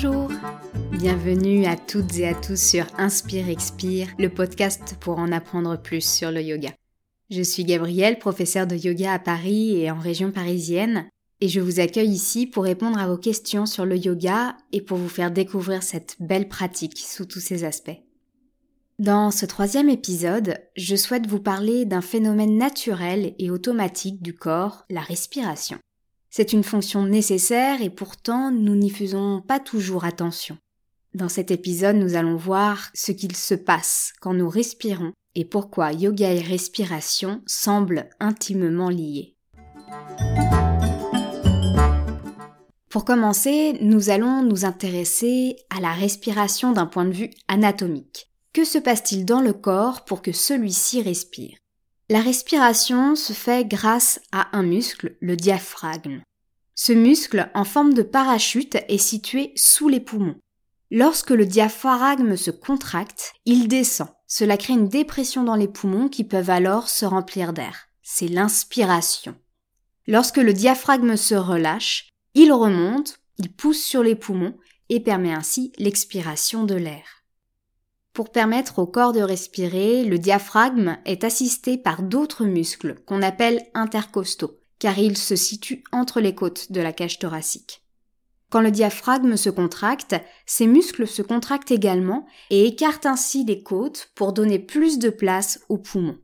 Bonjour Bienvenue à toutes et à tous sur Inspire Expire, le podcast pour en apprendre plus sur le yoga. Je suis Gabrielle, professeure de yoga à Paris et en région parisienne, et je vous accueille ici pour répondre à vos questions sur le yoga et pour vous faire découvrir cette belle pratique sous tous ses aspects. Dans ce troisième épisode, je souhaite vous parler d'un phénomène naturel et automatique du corps, la respiration. C'est une fonction nécessaire et pourtant nous n'y faisons pas toujours attention. Dans cet épisode, nous allons voir ce qu'il se passe quand nous respirons et pourquoi yoga et respiration semblent intimement liés. Pour commencer, nous allons nous intéresser à la respiration d'un point de vue anatomique. Que se passe-t-il dans le corps pour que celui-ci respire? La respiration se fait grâce à un muscle, le diaphragme. Ce muscle, en forme de parachute, est situé sous les poumons. Lorsque le diaphragme se contracte, il descend. Cela crée une dépression dans les poumons qui peuvent alors se remplir d'air. C'est l'inspiration. Lorsque le diaphragme se relâche, il remonte, il pousse sur les poumons et permet ainsi l'expiration de l'air. Pour permettre au corps de respirer, le diaphragme est assisté par d'autres muscles qu'on appelle intercostaux car il se situe entre les côtes de la cage thoracique. Quand le diaphragme se contracte, ses muscles se contractent également et écartent ainsi les côtes pour donner plus de place aux poumons.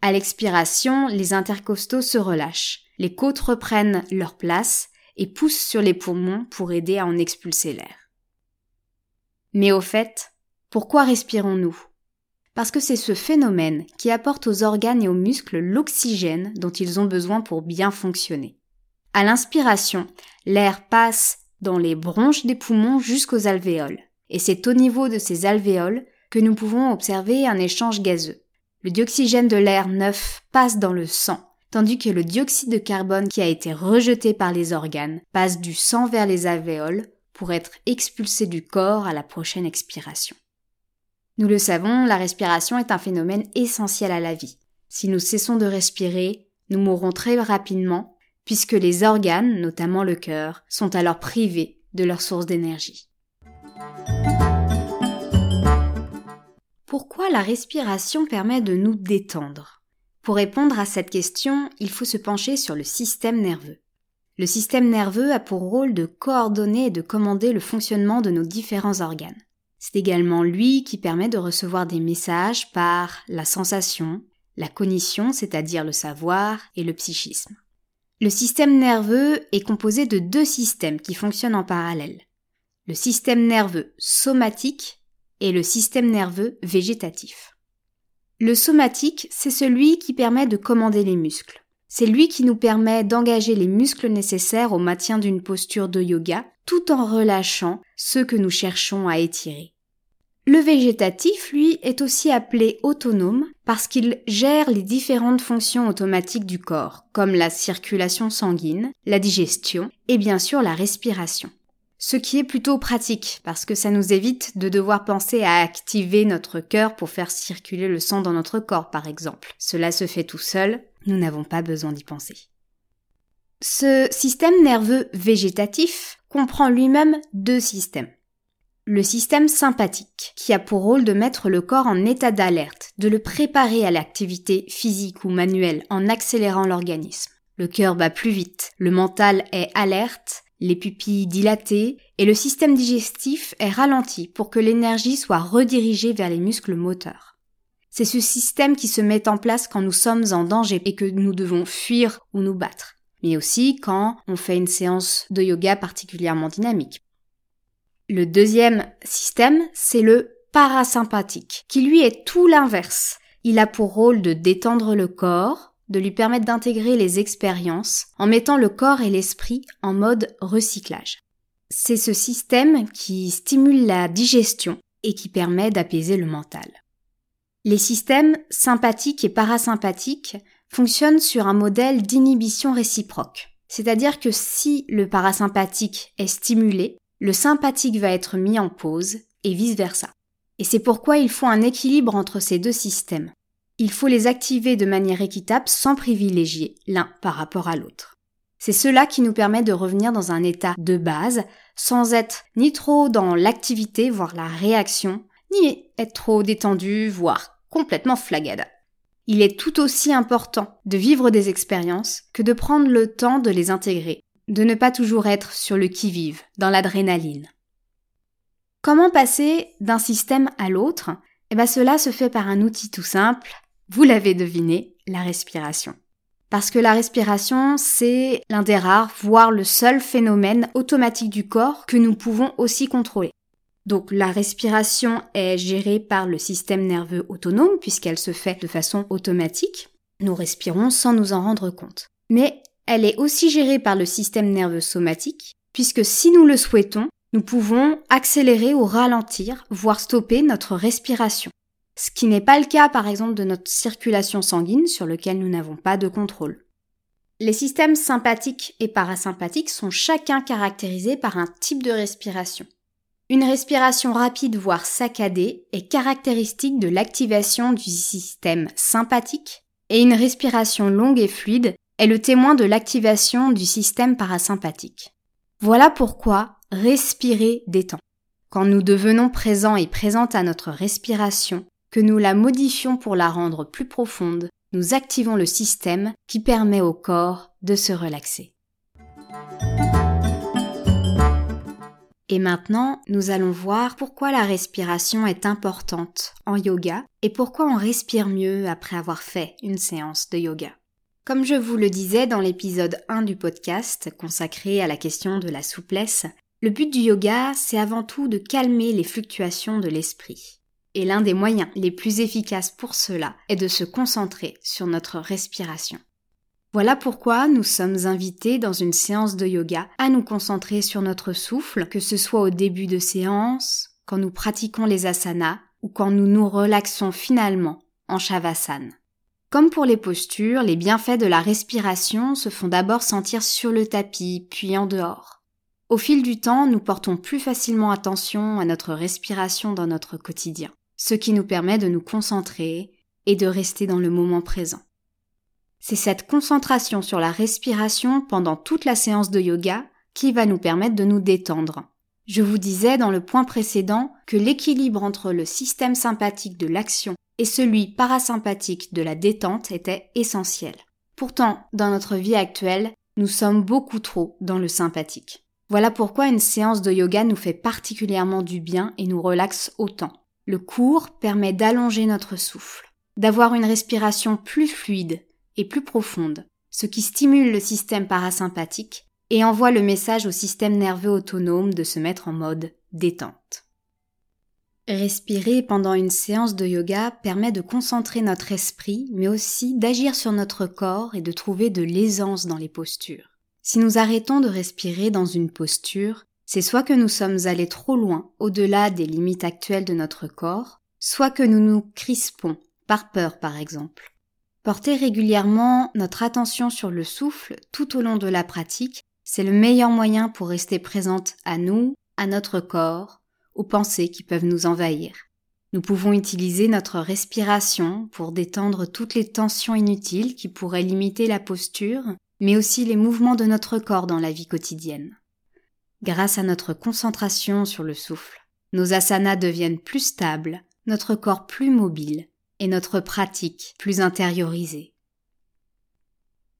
À l'expiration, les intercostaux se relâchent, les côtes reprennent leur place et poussent sur les poumons pour aider à en expulser l'air. Mais au fait, pourquoi respirons-nous? Parce que c'est ce phénomène qui apporte aux organes et aux muscles l'oxygène dont ils ont besoin pour bien fonctionner. À l'inspiration, l'air passe dans les bronches des poumons jusqu'aux alvéoles, et c'est au niveau de ces alvéoles que nous pouvons observer un échange gazeux. Le dioxygène de l'air neuf passe dans le sang, tandis que le dioxyde de carbone qui a été rejeté par les organes passe du sang vers les alvéoles pour être expulsé du corps à la prochaine expiration. Nous le savons, la respiration est un phénomène essentiel à la vie. Si nous cessons de respirer, nous mourrons très rapidement, puisque les organes, notamment le cœur, sont alors privés de leur source d'énergie. Pourquoi la respiration permet de nous détendre? Pour répondre à cette question, il faut se pencher sur le système nerveux. Le système nerveux a pour rôle de coordonner et de commander le fonctionnement de nos différents organes. C'est également lui qui permet de recevoir des messages par la sensation, la cognition, c'est-à-dire le savoir, et le psychisme. Le système nerveux est composé de deux systèmes qui fonctionnent en parallèle. Le système nerveux somatique et le système nerveux végétatif. Le somatique, c'est celui qui permet de commander les muscles. C'est lui qui nous permet d'engager les muscles nécessaires au maintien d'une posture de yoga tout en relâchant ceux que nous cherchons à étirer. Le végétatif, lui, est aussi appelé autonome parce qu'il gère les différentes fonctions automatiques du corps, comme la circulation sanguine, la digestion et bien sûr la respiration. Ce qui est plutôt pratique parce que ça nous évite de devoir penser à activer notre cœur pour faire circuler le sang dans notre corps par exemple. Cela se fait tout seul, nous n'avons pas besoin d'y penser. Ce système nerveux végétatif comprend lui-même deux systèmes le système sympathique, qui a pour rôle de mettre le corps en état d'alerte, de le préparer à l'activité physique ou manuelle en accélérant l'organisme. Le cœur bat plus vite, le mental est alerte, les pupilles dilatées, et le système digestif est ralenti pour que l'énergie soit redirigée vers les muscles moteurs. C'est ce système qui se met en place quand nous sommes en danger et que nous devons fuir ou nous battre, mais aussi quand on fait une séance de yoga particulièrement dynamique. Le deuxième système, c'est le parasympathique, qui lui est tout l'inverse. Il a pour rôle de détendre le corps, de lui permettre d'intégrer les expériences en mettant le corps et l'esprit en mode recyclage. C'est ce système qui stimule la digestion et qui permet d'apaiser le mental. Les systèmes sympathiques et parasympathiques fonctionnent sur un modèle d'inhibition réciproque. C'est-à-dire que si le parasympathique est stimulé, le sympathique va être mis en pause et vice-versa. Et c'est pourquoi il faut un équilibre entre ces deux systèmes. Il faut les activer de manière équitable sans privilégier l'un par rapport à l'autre. C'est cela qui nous permet de revenir dans un état de base sans être ni trop dans l'activité, voire la réaction, ni être trop détendu, voire complètement flagade. Il est tout aussi important de vivre des expériences que de prendre le temps de les intégrer, de ne pas toujours être sur le qui-vive, dans l'adrénaline. Comment passer d'un système à l'autre? Eh bien cela se fait par un outil tout simple, vous l'avez deviné, la respiration. Parce que la respiration, c'est l'un des rares, voire le seul phénomène automatique du corps que nous pouvons aussi contrôler. Donc la respiration est gérée par le système nerveux autonome puisqu'elle se fait de façon automatique. Nous respirons sans nous en rendre compte. Mais elle est aussi gérée par le système nerveux somatique puisque si nous le souhaitons, nous pouvons accélérer ou ralentir, voire stopper notre respiration. Ce qui n'est pas le cas par exemple de notre circulation sanguine sur lequel nous n'avons pas de contrôle. Les systèmes sympathiques et parasympathiques sont chacun caractérisés par un type de respiration. Une respiration rapide voire saccadée est caractéristique de l'activation du système sympathique et une respiration longue et fluide est le témoin de l'activation du système parasympathique. Voilà pourquoi respirer détend. Quand nous devenons présents et présentes à notre respiration, que nous la modifions pour la rendre plus profonde, nous activons le système qui permet au corps de se relaxer. Et maintenant, nous allons voir pourquoi la respiration est importante en yoga et pourquoi on respire mieux après avoir fait une séance de yoga. Comme je vous le disais dans l'épisode 1 du podcast consacré à la question de la souplesse, le but du yoga, c'est avant tout de calmer les fluctuations de l'esprit. Et l'un des moyens les plus efficaces pour cela est de se concentrer sur notre respiration. Voilà pourquoi nous sommes invités dans une séance de yoga à nous concentrer sur notre souffle, que ce soit au début de séance, quand nous pratiquons les asanas ou quand nous nous relaxons finalement en shavasana. Comme pour les postures, les bienfaits de la respiration se font d'abord sentir sur le tapis, puis en dehors. Au fil du temps, nous portons plus facilement attention à notre respiration dans notre quotidien, ce qui nous permet de nous concentrer et de rester dans le moment présent. C'est cette concentration sur la respiration pendant toute la séance de yoga qui va nous permettre de nous détendre. Je vous disais dans le point précédent que l'équilibre entre le système sympathique de l'action et celui parasympathique de la détente était essentiel. Pourtant, dans notre vie actuelle, nous sommes beaucoup trop dans le sympathique. Voilà pourquoi une séance de yoga nous fait particulièrement du bien et nous relaxe autant. Le cours permet d'allonger notre souffle, d'avoir une respiration plus fluide, et plus profonde, ce qui stimule le système parasympathique et envoie le message au système nerveux autonome de se mettre en mode détente. Respirer pendant une séance de yoga permet de concentrer notre esprit, mais aussi d'agir sur notre corps et de trouver de l'aisance dans les postures. Si nous arrêtons de respirer dans une posture, c'est soit que nous sommes allés trop loin, au-delà des limites actuelles de notre corps, soit que nous nous crispons, par peur par exemple. Porter régulièrement notre attention sur le souffle tout au long de la pratique, c'est le meilleur moyen pour rester présente à nous, à notre corps, aux pensées qui peuvent nous envahir. Nous pouvons utiliser notre respiration pour détendre toutes les tensions inutiles qui pourraient limiter la posture, mais aussi les mouvements de notre corps dans la vie quotidienne. Grâce à notre concentration sur le souffle, nos asanas deviennent plus stables, notre corps plus mobile, et notre pratique plus intériorisée.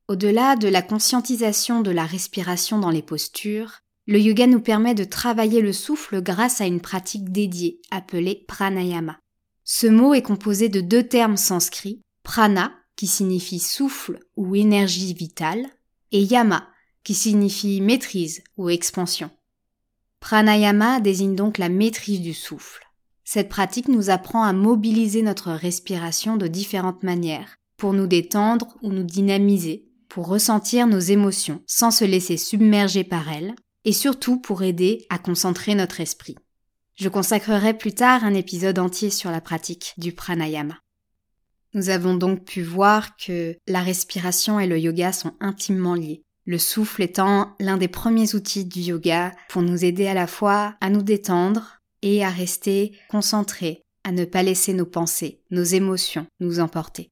Au-delà de la conscientisation de la respiration dans les postures, le yoga nous permet de travailler le souffle grâce à une pratique dédiée appelée pranayama. Ce mot est composé de deux termes sanscrits, prana, qui signifie souffle ou énergie vitale, et yama, qui signifie maîtrise ou expansion. Pranayama désigne donc la maîtrise du souffle. Cette pratique nous apprend à mobiliser notre respiration de différentes manières, pour nous détendre ou nous dynamiser, pour ressentir nos émotions sans se laisser submerger par elles, et surtout pour aider à concentrer notre esprit. Je consacrerai plus tard un épisode entier sur la pratique du pranayama. Nous avons donc pu voir que la respiration et le yoga sont intimement liés. Le souffle étant l'un des premiers outils du yoga pour nous aider à la fois à nous détendre, et à rester concentrés, à ne pas laisser nos pensées, nos émotions nous emporter.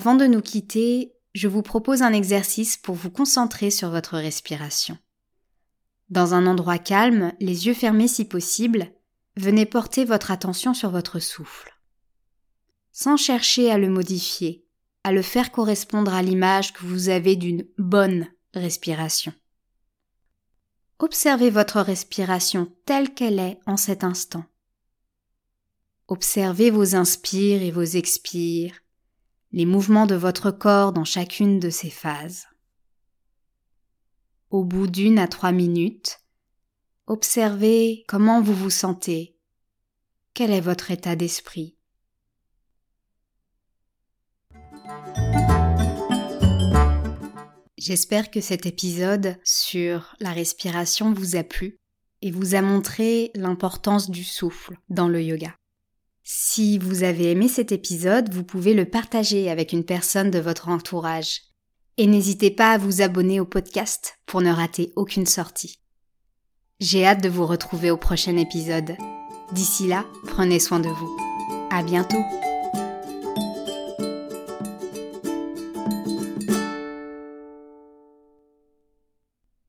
Avant de nous quitter, je vous propose un exercice pour vous concentrer sur votre respiration. Dans un endroit calme, les yeux fermés si possible, venez porter votre attention sur votre souffle. Sans chercher à le modifier, à le faire correspondre à l'image que vous avez d'une bonne respiration. Observez votre respiration telle qu'elle est en cet instant. Observez vos inspires et vos expires, les mouvements de votre corps dans chacune de ces phases. Au bout d'une à trois minutes, observez comment vous vous sentez, quel est votre état d'esprit? J'espère que cet épisode sur la respiration vous a plu et vous a montré l'importance du souffle dans le yoga. Si vous avez aimé cet épisode, vous pouvez le partager avec une personne de votre entourage. Et n'hésitez pas à vous abonner au podcast pour ne rater aucune sortie. J'ai hâte de vous retrouver au prochain épisode. D'ici là, prenez soin de vous. À bientôt!